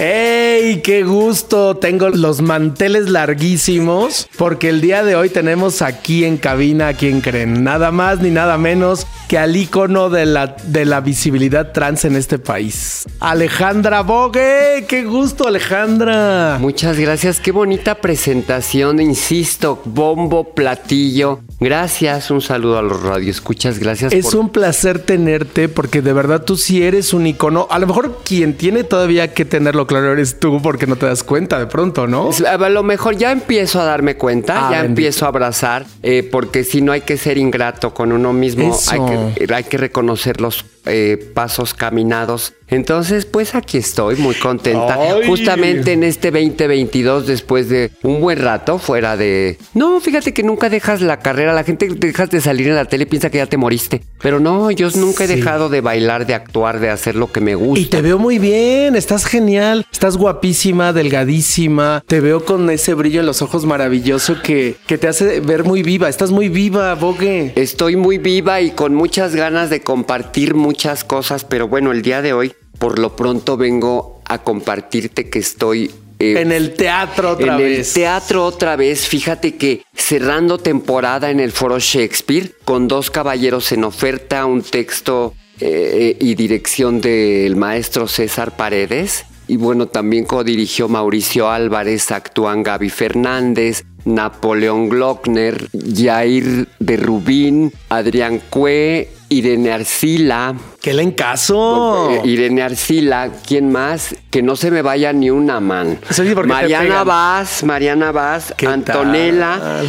¡Ey! ¡Qué gusto! Tengo los manteles larguísimos porque el día de hoy tenemos aquí en cabina a quien creen, nada más ni nada menos que al ícono de la, de la visibilidad trans en este país. Alejandra Bogue, qué gusto Alejandra. Muchas gracias, qué bonita presentación, insisto, bombo, platillo. Gracias, un saludo a los radioescuchas, gracias. Es un placer tenerte porque de verdad tú sí eres un icono. A lo mejor quien tiene todavía que tenerlo claro eres tú porque no te das cuenta de pronto, ¿no? A lo mejor ya empiezo a darme cuenta, ah, ya empiezo a abrazar, eh, porque si no hay que ser ingrato con uno mismo, hay que, hay que reconocer los eh, pasos caminados. Entonces, pues aquí estoy muy contenta. Justamente en este 2022, después de un buen rato fuera de... No, fíjate que nunca dejas la carrera. La gente dejas de salir en la tele y piensa que ya te moriste. Pero no, yo nunca he dejado de bailar, de actuar, de hacer lo que me gusta. Y te veo muy bien, estás genial. Estás guapísima, delgadísima. Te veo con ese brillo en los ojos maravilloso que, que te hace ver muy viva. Estás muy viva, Bogue. Estoy muy viva y con muchas ganas de compartir muchas cosas, pero bueno, el día de hoy, por lo pronto vengo a compartirte que estoy eh, en el teatro otra vez. En el teatro otra vez. Fíjate que cerrando temporada en el Foro Shakespeare, con dos caballeros en oferta, un texto eh, y dirección del maestro César Paredes. Y bueno, también co-dirigió Mauricio Álvarez, actúan Gaby Fernández, Napoleón Glockner, Jair de Rubín, Adrián Cue, Irene Arcila. ¡Qué le encaso! Irene Arcila, ¿quién más? Que no se me vaya ni una man. Mariana Vaz, Mariana Vaz, Antonella.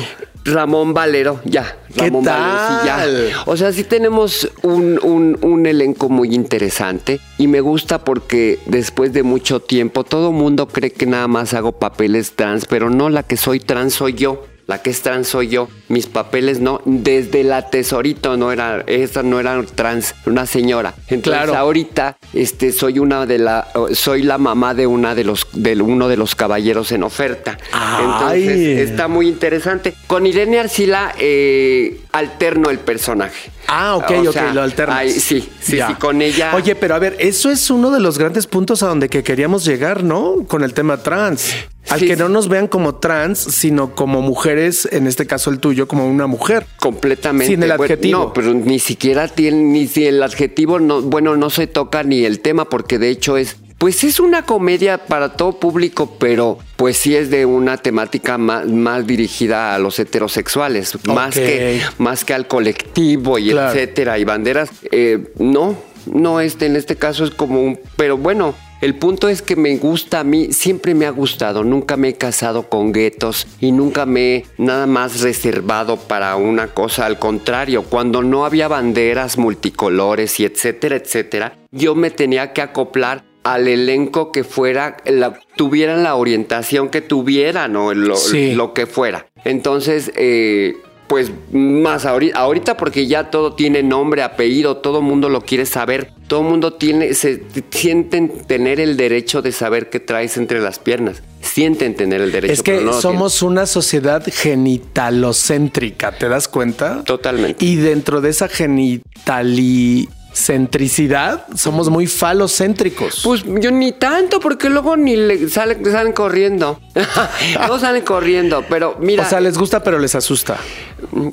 Ramón Valero, ya. Ramón Valero, ya. O sea, sí tenemos un, un, elenco muy interesante y me gusta porque después de mucho tiempo todo mundo cree que nada más hago papeles trans, pero no, la que soy trans soy yo la que es trans soy yo, mis papeles no, desde la tesorito no era, esa no era trans, una señora. Entonces ahorita este, soy una de la, soy la mamá de una de los, de uno de los caballeros en oferta. Entonces está muy interesante. Con Irene Arcila eh, alterno el personaje. Ah, ok, ok, lo alterno. sí, sí, sí, con ella. Oye, pero a ver, eso es uno de los grandes puntos a donde que queríamos llegar, ¿no? Con el tema trans. Al que no nos vean como trans, sino como mujeres, en este caso el tuyo, como una mujer. Completamente. Sin el adjetivo. no, pero ni siquiera tiene, ni si el adjetivo, no, bueno, no se toca ni el tema, porque de hecho es pues es una comedia para todo público, pero pues sí es de una temática más, dirigida a los heterosexuales, más, que, más que al colectivo y etcétera, y banderas. Eh, no, no, este, en este caso es como un, pero bueno, el punto es que me gusta a mí, siempre me ha gustado, nunca me he casado con guetos y nunca me he nada más reservado para una cosa, al contrario, cuando no había banderas multicolores y etcétera, etcétera, yo me tenía que acoplar al elenco que fuera, la, tuvieran la orientación que tuvieran o lo, lo que fuera. Entonces, eh, pues más ahorita, porque ya todo tiene nombre, apellido, todo mundo lo quiere saber, todo mundo tiene, se sienten tener el derecho de saber qué traes entre las piernas. Sienten tener el derecho. Es que somos una sociedad genitalocéntrica, ¿te das cuenta? Totalmente. Y dentro de esa genitali centricidad, somos muy falocéntricos. Pues yo ni tanto, porque luego ni le salen, salen corriendo. no salen corriendo, pero mira. O sea, les gusta, pero les asusta.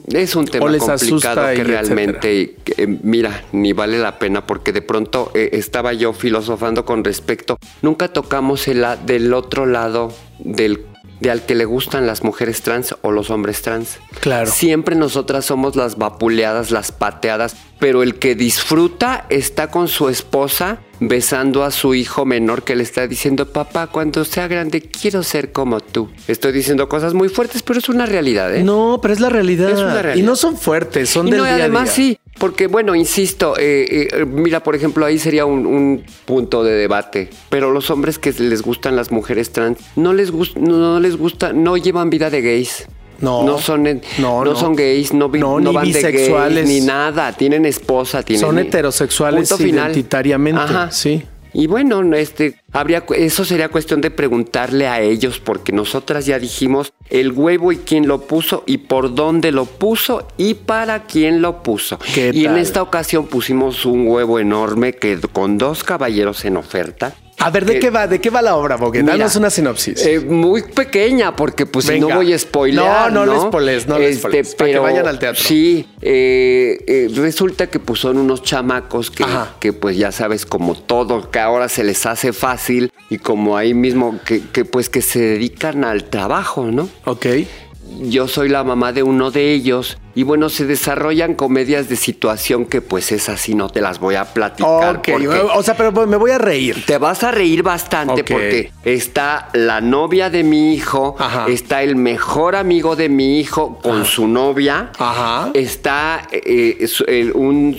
Es un tema complicado que realmente, eh, mira, ni vale la pena, porque de pronto eh, estaba yo filosofando con respecto. Nunca tocamos el, del otro lado del de al que le gustan las mujeres trans o los hombres trans. Claro. Siempre nosotras somos las vapuleadas, las pateadas, pero el que disfruta está con su esposa besando a su hijo menor que le está diciendo, papá, cuando sea grande quiero ser como tú. Estoy diciendo cosas muy fuertes, pero es una realidad, ¿eh? No, pero es la realidad. Es una realidad. Y no son fuertes, son y del no, además sí, Porque, bueno, insisto, eh, eh, mira, por ejemplo, ahí sería un, un punto de debate. Pero los hombres que les gustan las mujeres trans, no les, gus- no les gusta, no llevan vida de gays. No. No son, No, no, son gays, no, vi- No, ni van de gays, bisexuales. ni nada. Tienen esposa, tienen. Son heterosexuales Punto final. identitariamente, Ajá. sí. Y bueno, este, habría, eso sería cuestión de preguntarle a ellos, porque nosotras ya dijimos el huevo y quién lo puso, y por dónde lo puso, y para quién lo puso. ¿Qué y en esta ocasión pusimos un huevo enorme que con dos caballeros en oferta. A ver, ¿de Eh, qué va? ¿De qué va la obra, Bogue? Danos una sinopsis. eh, muy pequeña, porque pues si no voy a spoilear. No, no No, le spoilees, no le spoilees, para que vayan al teatro. Sí, eh, resulta que pues son unos chamacos que, que pues ya sabes, como todo, que ahora se les hace fácil y como ahí mismo que, que pues que se dedican al trabajo, ¿no? ok. Yo soy la mamá de uno de ellos y bueno, se desarrollan comedias de situación que pues esas sí no te las voy a platicar. Ok. porque- O sea, pero me voy a reír. te vas a reír bastante Ok. porque está la novia de mi hijo, Ajá. está el mejor amigo de mi hijo con su novia, Ajá. está eh, un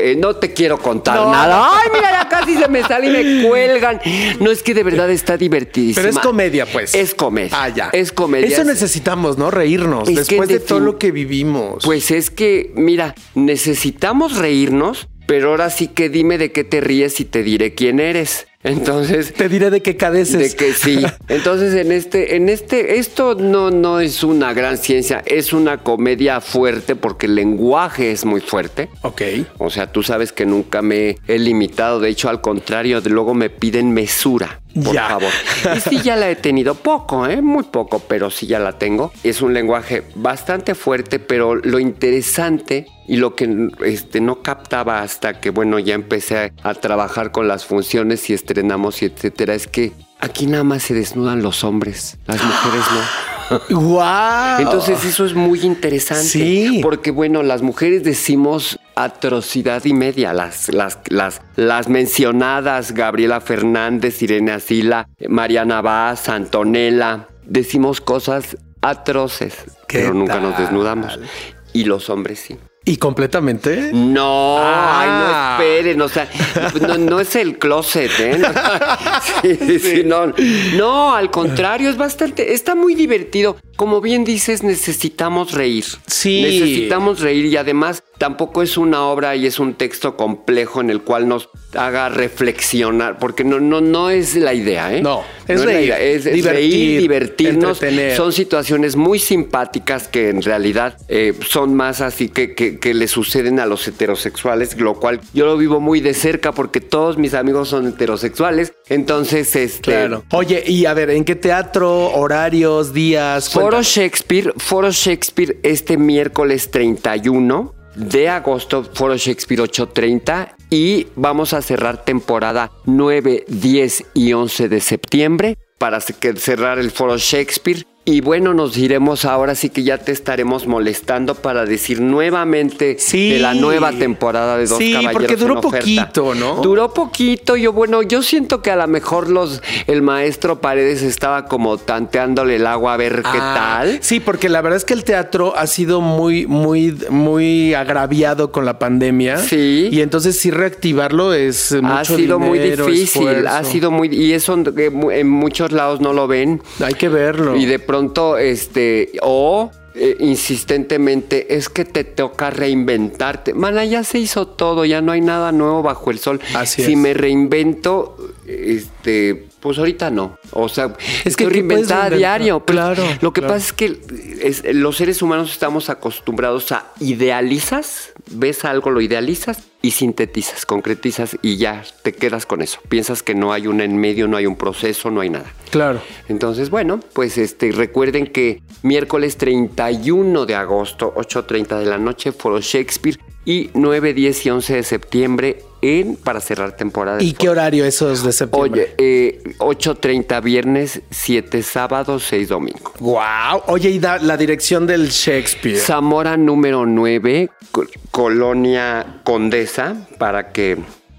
eh, no te quiero contar No. nada. Ay, mira, ya casi se me sale y me cuelgan. No es que de verdad está divertidísima. Pero es comedia, pues. Es comedia. Ah, ya. Es comedia. Eso necesitamos, ¿no? Reírnos. Es después de todo lo que vivimos. Pues es que, mira, necesitamos reírnos, pero ahora sí que dime de qué te ríes y te diré quién eres. Entonces, Te diré de qué cadeces. de que sí. Entonces, en este, en este, esto no, no es una gran ciencia, es una comedia fuerte porque el lenguaje es muy fuerte. ok. O sea, tú sabes que nunca me he limitado, de hecho, al contrario, de luego me piden mesura, por Ya. favor. Y sí ya la he tenido poco, ¿eh? Muy poco, pero sí ya la tengo. Es un lenguaje bastante fuerte, pero lo interesante y lo que este, no captaba hasta que, bueno, ya empecé a, a trabajar con las funciones y estrenamos y etcétera, es que aquí nada más se desnudan los hombres, las mujeres no. ¡Wow! Entonces eso es muy interesante. Sí. Porque bueno, las mujeres decimos atrocidad y media. Las, las, las, las mencionadas, Gabriela Fernández, Irene Asila, Mariana Vaz, Antonella, decimos cosas atroces, ¿Qué pero nunca nos desnudamos. Y los hombres sí. ¿Y completamente? No, Ah. ay, no esperen, o sea, no, no es el closet, ¿eh? Sí, sí, sí, no, no, al contrario, es bastante, está muy divertido. Como bien dices, necesitamos reír. Sí. Necesitamos reír y además tampoco es una obra y es un texto complejo en el cual nos haga reflexionar, porque no, no, no es la idea, ¿eh? No, es la reír, idea, es, es divertir, reír, divertirnos. entretener. Son situaciones muy simpáticas que en realidad eh, son más así que, que, que le suceden a los heterosexuales, lo cual yo lo vivo muy de cerca porque todos mis amigos son heterosexuales. Entonces, este. Claro. Oye, y a ver, ¿en qué teatro, horarios, días? Foro. Shakespeare, Foro Shakespeare este miércoles 31 de agosto, Foro Shakespeare 8.30 y vamos a cerrar temporada 9, 10 y 11 de septiembre para cerrar el Foro Shakespeare. Y bueno, nos iremos ahora, sí que ya te estaremos molestando para decir nuevamente Sí. de la nueva temporada de Dos Sí, Caballeros porque duró en oferta. poquito, ¿no? Duró poquito. Yo, bueno, yo siento que a lo mejor los, el maestro Paredes estaba como tanteándole el agua a ver qué Ah, tal. Sí, porque la verdad es que el teatro ha sido muy, muy, muy agraviado con la pandemia. Sí. Y entonces sí reactivarlo es mucho ha sido muy difícil, esfuerzo. ha sido muy y eso en muchos lados no lo ven Hay que verlo. y de pronto este o eh, insistentemente es que te toca reinventarte. Mana, ya se hizo todo, ya no hay nada nuevo bajo el sol. Así si es. me reinvento, este, pues ahorita no. O sea, Es que reinventada a reinventar, diario. pero claro, Lo que claro. pasa es que es- los seres humanos estamos acostumbrados a idealizas, ves algo, lo idealizas y sintetizas, concretizas y ya te quedas con eso. Piensas que no hay un en medio, no hay un proceso, no hay nada. Claro. Entonces, bueno, pues este, recuerden que miércoles 31 de agosto, 8.30 de la noche, Foro Shakespeare y 9, 10 y 11 de septiembre en, para cerrar temporada. ¿Y qué horario esos de septiembre? Oye, eh, 8.30 viernes, 7 sábado, 6 domingo. Wow. Oye, y da- la dirección del Shakespeare. Zamora número 9, co- Colonia Condesa, para que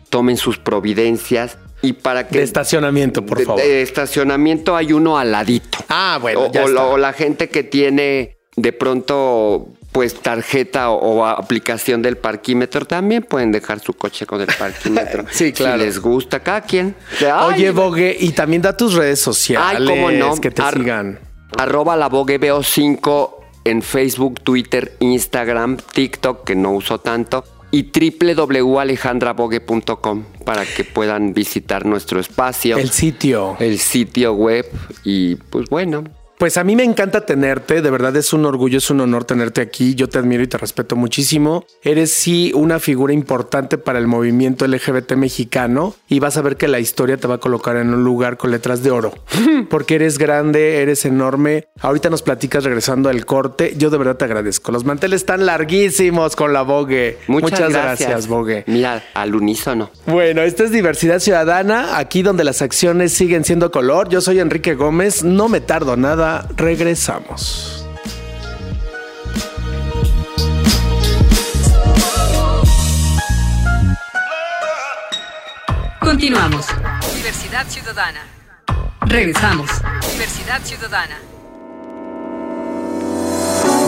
tomen sus providencias y para que... de estacionamiento, por de- favor. de estacionamiento hay uno al ladito. Ah, bueno, o, ya o la, está. o la gente que tiene de pronto pues tarjeta o, o aplicación del parquímetro, también pueden dejar su coche con el parquímetro. Sí, claro. Si les gusta, cada quien. Oye, "Ay, Bogue, y también da tus redes sociales. Ay, cómo no. Que te Ar- sigan. Arroba la Vogue 5 en Facebook, Twitter, Instagram, TikTok, que no uso tanto, y www.alejandravogue.com para que puedan visitar nuestro espacio, El sitio. el sitio web y pues bueno. Pues a mí me encanta tenerte, de verdad es un orgullo, es un honor tenerte aquí. Yo te admiro y te respeto muchísimo. Eres sí una figura importante para el movimiento LGBT mexicano y vas a ver que la historia te va a colocar en un lugar con letras de oro. Porque eres grande, eres enorme. Ahorita nos platicas regresando al corte. Yo de verdad te agradezco. Los manteles están larguísimos con la Vogue. Muchas, gracias. Vogue. Mira, al unísono. Bueno, esta es Diversidad Ciudadana, aquí donde las acciones siguen siendo color. Yo soy Enrique Gómez, no me tardo nada, regresamos. Continuamos. Diversidad Ciudadana. Regresamos. Diversidad Ciudadana.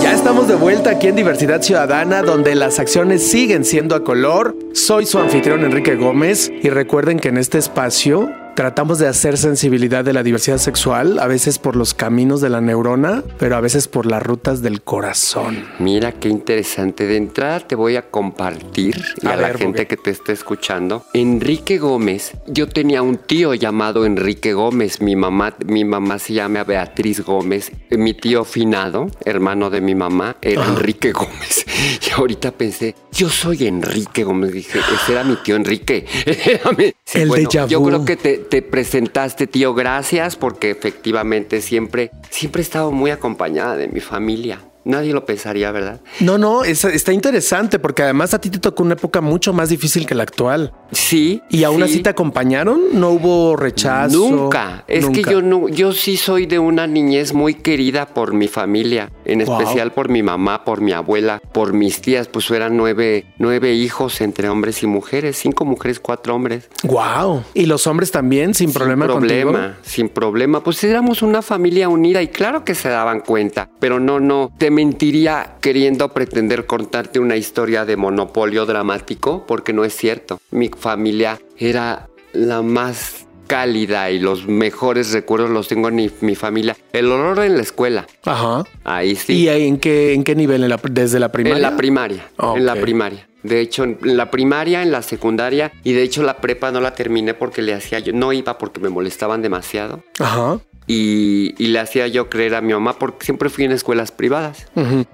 Ya estamos de vuelta aquí en Diversidad Ciudadana, donde las acciones siguen siendo a color. Soy su anfitrión Enrique Gómez y recuerden que en este espacio tratamos de hacer sensibilidad de la diversidad sexual, a veces por los caminos de la neurona, pero a veces por las rutas del corazón. Mira qué interesante. De entrada te voy a compartir y A a, la gente que te esté escuchando. Enrique Gómez. Yo tenía un tío llamado Enrique Gómez. Mi mamá, mi mamá se llama Beatriz Gómez. Mi tío finado, hermano de mi mamá, era. Enrique Gómez. Y ahorita pensé, yo soy Enrique Gómez. Dije, ese era mi tío Enrique. Era mi- El déjà Yo vu. creo que te, te presentaste, tío. Gracias, porque efectivamente siempre, siempre he estado muy acompañada de mi familia. Nadie lo pensaría, ¿verdad? No, no, es- está interesante porque además a ti te tocó una época mucho más difícil que la actual. Sí. ¿Y aún sí. así te acompañaron? ¿No hubo rechazo? Nunca. Es que yo no, yo sí soy de una niñez muy querida por mi familia, en Wow. especial por mi mamá, por mi abuela, por mis tías, pues eran nueve, nueve hijos entre hombres y mujeres, cinco mujeres, cuatro hombres. Wow. ¿Y los hombres también sin, problema sin contigo? problema, sin problema. Pues éramos una familia unida y claro que se daban cuenta, pero no, no, te mentiría queriendo pretender contarte una historia de monopolio dramático, porque no es cierto. Mi familia era la más cálida y los mejores recuerdos los tengo en mi, mi familia. El olor en la escuela, Ajá. ahí sí. ¿Y en qué, en qué nivel? ¿En la- ¿Desde la primaria? En la primaria, en la primaria. De hecho, en la primaria, en la secundaria y de hecho la prepa no la terminé porque le hacía yo, no iba porque me molestaban demasiado Ajá. Y, y le hacía yo creer a mi mamá porque siempre fui en escuelas privadas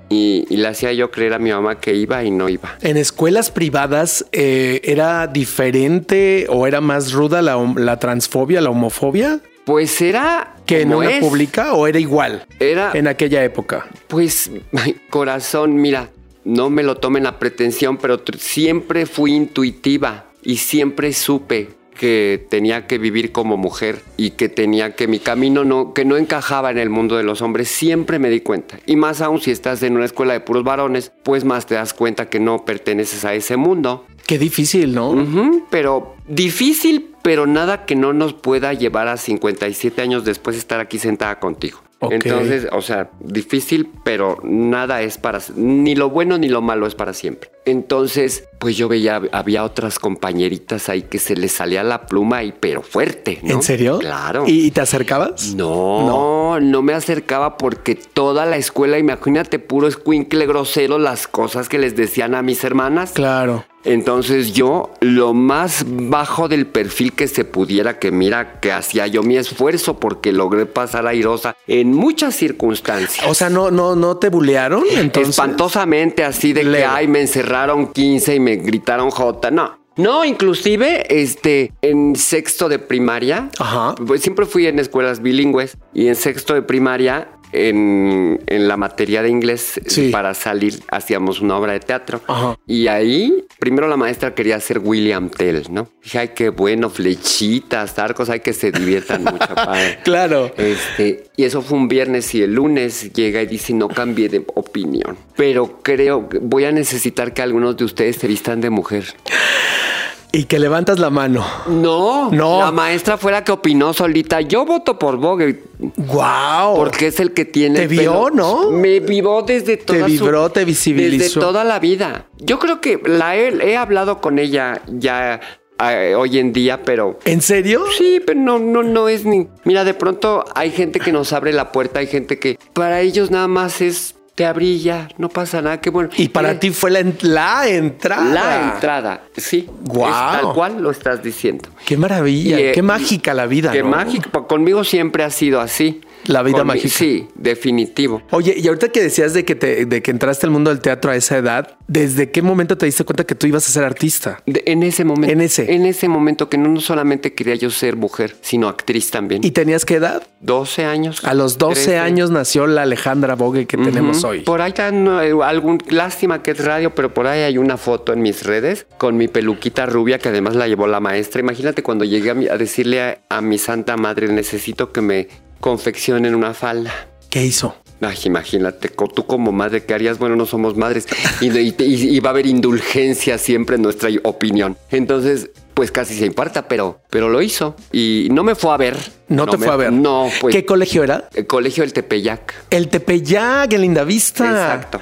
y, y le hacía yo creer a mi mamá que iba y no iba. ¿En escuelas privadas eh, era diferente o era más ruda la, transfobia, la homofobia? Pues era ¿Que en una es. pública o era igual Era en aquella época? Pues, corazón, mira, no me lo tomen la pretensión, pero siempre fui intuitiva y siempre supe que tenía que vivir como mujer y que tenía que mi camino no que no encajaba en el mundo de los hombres, siempre me di cuenta. Y más aún si estás en una escuela de puros varones, pues más te das cuenta que no perteneces a ese mundo. Qué difícil, ¿no? Pero difícil, pero nada que no nos pueda llevar a 57 años después estar aquí sentada contigo. Entonces, o sea, difícil, pero nada es para... Ni lo bueno ni lo malo es para siempre. Entonces, pues yo veía, había otras compañeritas ahí que se les salía la pluma y pero fuerte, ¿no? ¿En serio? Claro. ¿Y, te acercabas? No, no, me acercaba porque toda la escuela, imagínate, puro escuincle grosero, las cosas que les decían a mis hermanas. Claro. Entonces yo, lo más bajo del perfil que se pudiera, que mira que hacía yo mi esfuerzo porque logré pasar airosa en muchas circunstancias. O sea, no, no, no te bulearon. Entonces, Espantosamente así de que, ay, me encerraron 15 y me gritaron J. No. No, inclusive, este, en sexto de primaria, Ajá. pues siempre fui en escuelas bilingües y en sexto de primaria, en, en la materia de inglés, Sí. para salir, hacíamos una obra de teatro. Ajá. Y ahí, primero la maestra quería hacer William Tell, ¿no? Dije, ay, qué bueno, flechitas, arcos, hay que se diviertan mucho, padre. Claro. Este, y eso fue un viernes y el lunes llega y dice, no cambié de opinión. Pero creo que voy a necesitar que algunos de ustedes se vistan de mujer. Y que levantas la mano. No, No. La maestra fue la que opinó solita. Yo voto por Bogue. ¡Wow! Porque es el que tiene. Te el vio, pelo- ¿no? Me vibró desde toda su- vibró, te visibilizó. Desde toda la vida. Yo creo que la he, he hablado con ella ya eh, hoy en día, pero. ¿En serio? Sí, pero no, no, no es ni. Mira, de pronto hay gente que nos abre la puerta, hay gente que para ellos nada más es te abrí ya, no pasa nada, qué bueno. Y para Eh, ti fue la, la entrada. la entrada, sí. Guau. Es tal cual lo estás diciendo. Qué maravilla, Y, eh, qué mágica la vida. Qué ¿no? mágico. Conmigo siempre ha sido así. La vida mágica. Sí, definitivo. Oye, y ahorita que decías de que, te, de que entraste al mundo del teatro a esa edad, ¿desde qué momento te diste cuenta que tú ibas a ser artista? De- en ese momento. En ese. En ese momento que no, no solamente quería yo ser mujer, sino actriz también. ¿Y tenías qué edad? 12 años. A los 12 13. años nació la Alejandra Bogue que tenemos hoy. Por ahí no, eh, algún lástima que es radio, pero por ahí hay una foto en mis redes con mi peluquita rubia que además la llevó la maestra. Imagínate cuando llegué a, mi- a decirle a, a mi santa madre necesito que me confeccionen una falda. ¿Qué hizo? Ay, imagínate, tú como madre, ¿qué harías? Bueno, no somos madres y, y- y- y va a haber indulgencia siempre en nuestra opinión. Entonces, pues casi se imparta, pero, pero lo hizo y no me fue a ver. No, te me- fue a ver. No, pues. ¿Qué colegio era? El colegio del Tepeyac. El Tepeyac, en Linda Vista. Exacto.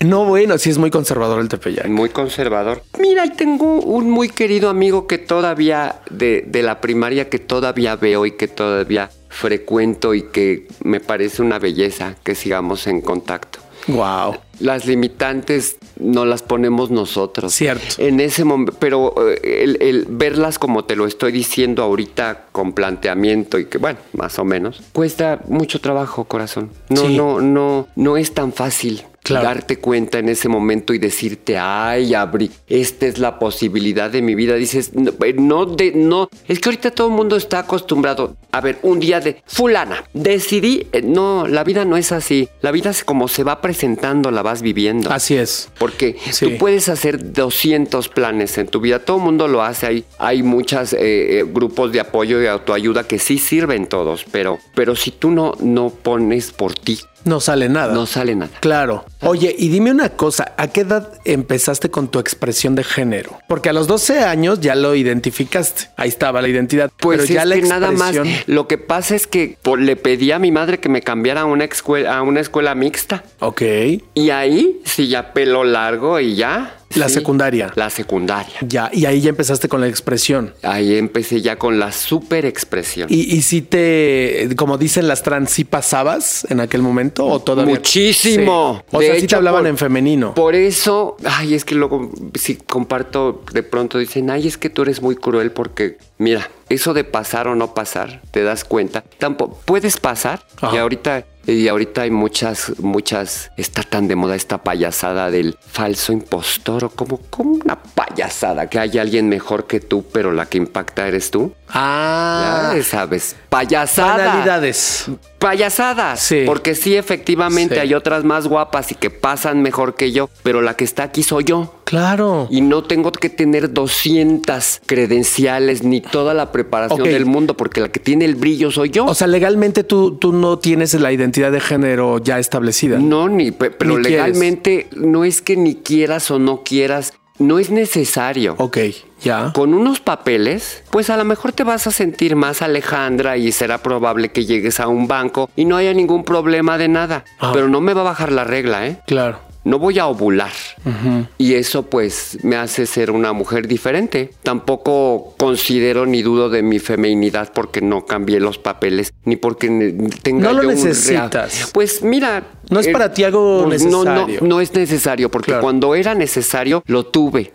No, bueno, sí es muy conservador el Tepeyac. Muy conservador. Mira, y tengo un muy querido amigo que todavía, de, de la primaria, que todavía veo y que todavía frecuento y que me parece una belleza que sigamos en contacto. Wow. Las limitantes no las ponemos nosotros. Cierto. En ese momento, pero eh, el, el verlas como te lo estoy diciendo ahorita con planteamiento y que bueno, más o menos, cuesta mucho trabajo, corazón. No, Sí. no, no, no es tan fácil. Claro. Darte cuenta en ese momento y decirte, ay, abrí, esta es la posibilidad de mi vida. Dices, no, eh, no, de, no, es que ahorita todo el mundo está acostumbrado a ver un día de fulana, decidí, eh, no, la vida no es así. La vida es como se va presentando, la vas viviendo. Así es. Porque Sí. tú puedes hacer 200 planes en tu vida, todo el mundo lo hace, hay, hay muchos grupos de apoyo y autoayuda que sí sirven todos, pero, pero si tú no, no pones por ti, No sale nada. no sale nada. Claro. Oye, y dime una cosa, ¿a qué edad empezaste con tu expresión de género? Porque a los 12 años ya lo identificaste. Ahí estaba la identidad. Pues pero ya es la que nada más, expresión- lo que pasa es que por- le pedí a mi madre que me cambiara a una escuela, a una escuela mixta. Ok. Y ahí sí ya pelo largo y ya. La sí, secundaria. La secundaria. Ya, y ahí ya empezaste con la expresión. Ahí empecé ya con la super expresión. Y, y si te, como dicen las trans, si pasabas en aquel momento o todavía. Muchísimo. Sí. O De sea, si te hecho, hablaban por- en femenino. Por eso, ay, es que luego si comparto, de pronto dicen, ay, es que tú eres muy cruel porque, mira, eso de pasar o no pasar, te das cuenta. Tampoco puedes pasar Ajá. y ahorita y ahorita hay muchas, muchas, está tan de moda esta payasada del falso impostor o como, como una payasada que hay alguien mejor que tú, pero la que impacta eres tú. Ah, Ya sabes, payasada. banalidades. Payasadas. Sí. Porque sí, efectivamente Sí. hay otras más guapas y que pasan mejor que yo, pero la que está aquí soy yo. Claro. Y no tengo que tener 200 credenciales ni toda la preparación del mundo, porque la que tiene el brillo soy yo. O sea, legalmente tú, tú no tienes la identidad de género ya establecida. no, ni, pe- pero Ni quieres. legalmente no es que ni quieras o no quieras, no es necesario. Ok, ya. Con unos papeles, pues a lo mejor te vas a sentir más Alejandra y será probable que llegues a un banco y no haya ningún problema de nada. Ah. Pero no me va a bajar la regla, ¿eh? Claro. No voy a ovular. Y eso pues me hace ser una mujer diferente. Tampoco considero ni dudo de mi feminidad porque no cambié los papeles ni porque tenga No lo yo un necesitas. Pues mira. No es para ti algo pues, no, necesario. No, no es necesario porque Claro. cuando era necesario lo tuve.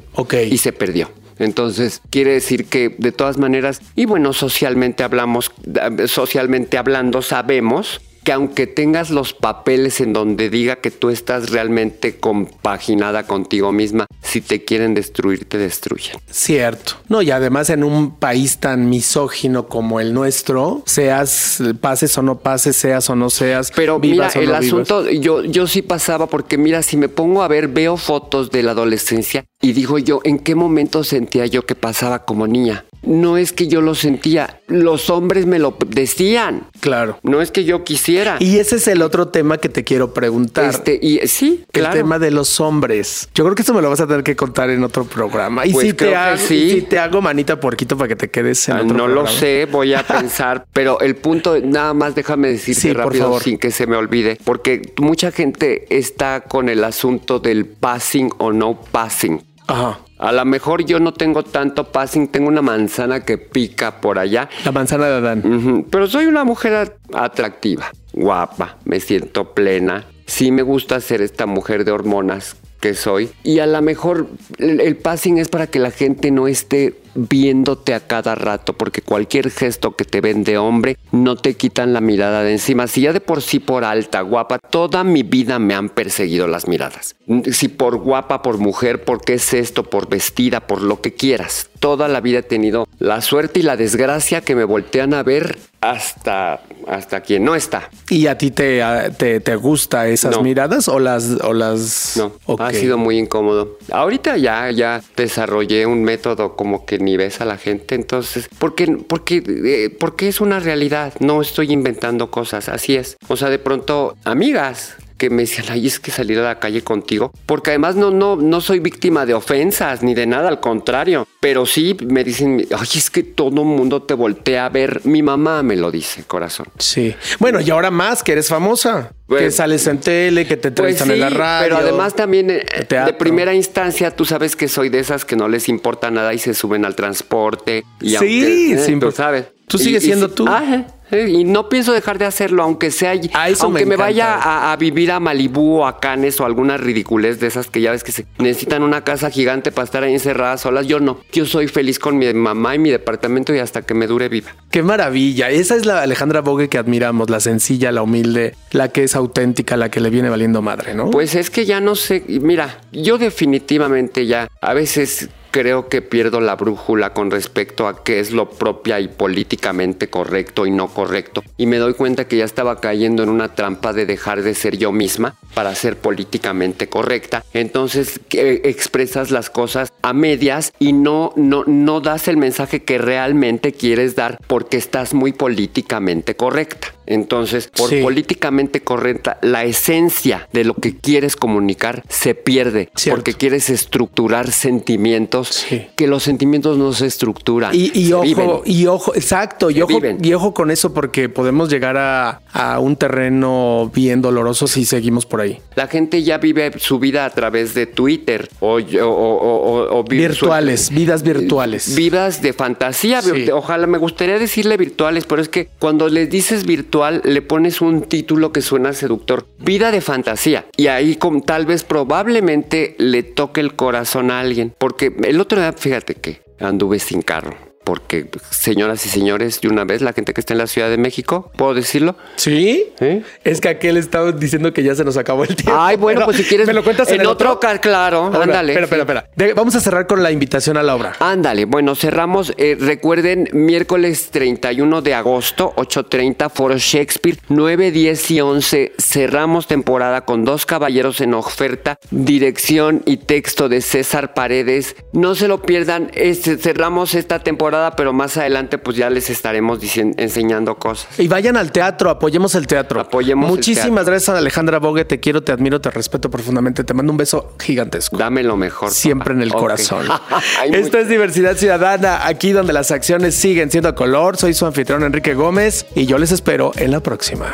Y se perdió. Entonces, quiere decir que de todas maneras, y bueno, socialmente hablamos, eh, socialmente hablando, sabemos que aunque tengas los papeles en donde diga que tú estás realmente compaginada contigo misma, si te quieren destruir, te destruyen. Cierto. No, y además en un país tan misógino como el nuestro, seas, pases o no pases, seas o no seas, Pero mira, el vivas. asunto, yo, yo sí pasaba porque mira, si me pongo a ver, veo fotos de la adolescencia y digo yo, ¿en qué momento sentía yo que pasaba como niña? No es que yo lo sentía, los hombres me lo decían. Claro. No es que yo quisiera. Y ese es el otro tema que te quiero preguntar. Este, y sí, el claro. tema de los hombres. Yo creo que eso me lo vas a tener que contar en otro programa. Y Pues si, te hago, sí. y si te hago manita porquito para que te quedes en Ah, otro no lo programa. sé, voy a pensar, pero el punto, nada más déjame decirte Sí, rápido sin que se me olvide, porque mucha gente está con el asunto del passing o no passing. Ajá. A lo mejor yo no tengo tanto passing, tengo una manzana que pica por allá, La manzana de Adán. Pero soy una mujer at- atractiva, guapa, me siento plena. Sí me gusta ser esta mujer de hormonas que soy. Y a lo mejor el, el passing es para que la gente no esté viéndote a cada rato, porque cualquier gesto que te ven de hombre no te quitan la mirada de encima. Si ya de por sí por alta, guapa, toda mi vida me han perseguido las miradas. Si por guapa, por mujer, por qué es esto, por vestida, por lo que quieras. Toda la vida he tenido la suerte y la desgracia que me voltean a ver hasta, hasta quien no está. ¿Y a ti te, te, te gusta esas No. miradas o las... O las... No, Ok. ha sido muy incómodo. Ahorita ya, ya desarrollé un método como que ni ves a la gente, entonces, porque, porque, eh, porque es una realidad, no estoy inventando cosas, así es. O sea, de pronto, amigas que me decían, ay, es que salir a la calle contigo, porque además no, no, no soy víctima de ofensas ni de nada, al contrario, pero sí me dicen, ay, es que todo mundo te voltea a ver, mi mamá me lo dice, corazón. Sí. Bueno, y ahora más que eres famosa. Pues- que sales en tele, que te Pues entrevistan sí, en la radio. pero además también eh, de primera instancia tú sabes que soy de esas que no les importa nada y se suben al transporte. Y Sí, aunque, eh, sí, tú pues, sabes. Tú sigues y siendo tú. Ajá, y no pienso dejar de hacerlo, aunque sea, Ah, aunque me me, vaya a, a vivir a Malibú o a Canes o alguna ridiculez de esas que ya ves que se necesitan una casa gigante para estar ahí encerradas solas. Yo no, yo soy feliz con mi mamá y mi departamento y hasta que me dure viva. Qué maravilla. Esa es la Alejandra Bogue que admiramos, la sencilla, la humilde, la que es auténtica, la que le viene valiendo madre, ¿no? Pues es que ya no sé, mira, yo definitivamente ya a veces creo que pierdo la brújula con respecto a qué es lo propia y políticamente correcto y no correcto. Y me doy cuenta que ya estaba cayendo en una trampa de dejar de ser yo misma para ser políticamente correcta. Entonces expresas las cosas a medias y no, no, no das el mensaje que realmente quieres dar porque estás muy políticamente correcta. Entonces, por Sí. políticamente correcta, la esencia de lo que quieres comunicar se pierde Cierto. porque quieres estructurar sentimientos Sí. que los sentimientos no se estructuran. Y, y se ojo, viven. y ojo, exacto, y ojo, y ojo con eso porque podemos llegar a, a un terreno bien doloroso si seguimos por ahí. La gente ya vive su vida a través de Twitter o, o- o- o- o vi- Virtuales, vidas virtuales. Vidas de fantasía. Sí. Ojalá me gustaría decirle virtuales, pero es que cuando les dices virtual le pones un título que suena seductor. Vida de fantasía. Y ahí con, tal vez probablemente le toque el corazón a alguien. Porque el otro día, fíjate que anduve sin carro. Porque, señoras y señores, de una vez, la gente que está en la Ciudad de México, ¿puedo decirlo? ¿Sí? Es que aquel estaba diciendo que ya se nos acabó el tiempo. Ay, bueno, Pero, pues si quieres. ¿Me lo cuentas en, otro, ca- claro, Ahora, ándale. Espera, espera, espera. De- vamos a cerrar con la invitación a la obra. Ándale, bueno, cerramos, eh, recuerden, miércoles 31 de agosto, 8.30, Foro Shakespeare, 9, 10 y 11, cerramos temporada con dos caballeros en oferta, dirección y texto de César Paredes, no se lo pierdan, este, cerramos esta temporada, pero más adelante pues ya les estaremos enseñando cosas. Y vayan al teatro, apoyemos el teatro. Apoyemos el Muchísimas teatro. gracias a Alejandra Bogue, te quiero, te admiro, te respeto profundamente, te mando un beso gigantesco. Dame lo mejor. papá. Siempre en el corazón. Esto es Diversidad Ciudadana, aquí donde las acciones siguen siendo color. Soy su anfitrión Enrique Gómez y yo les espero en la próxima.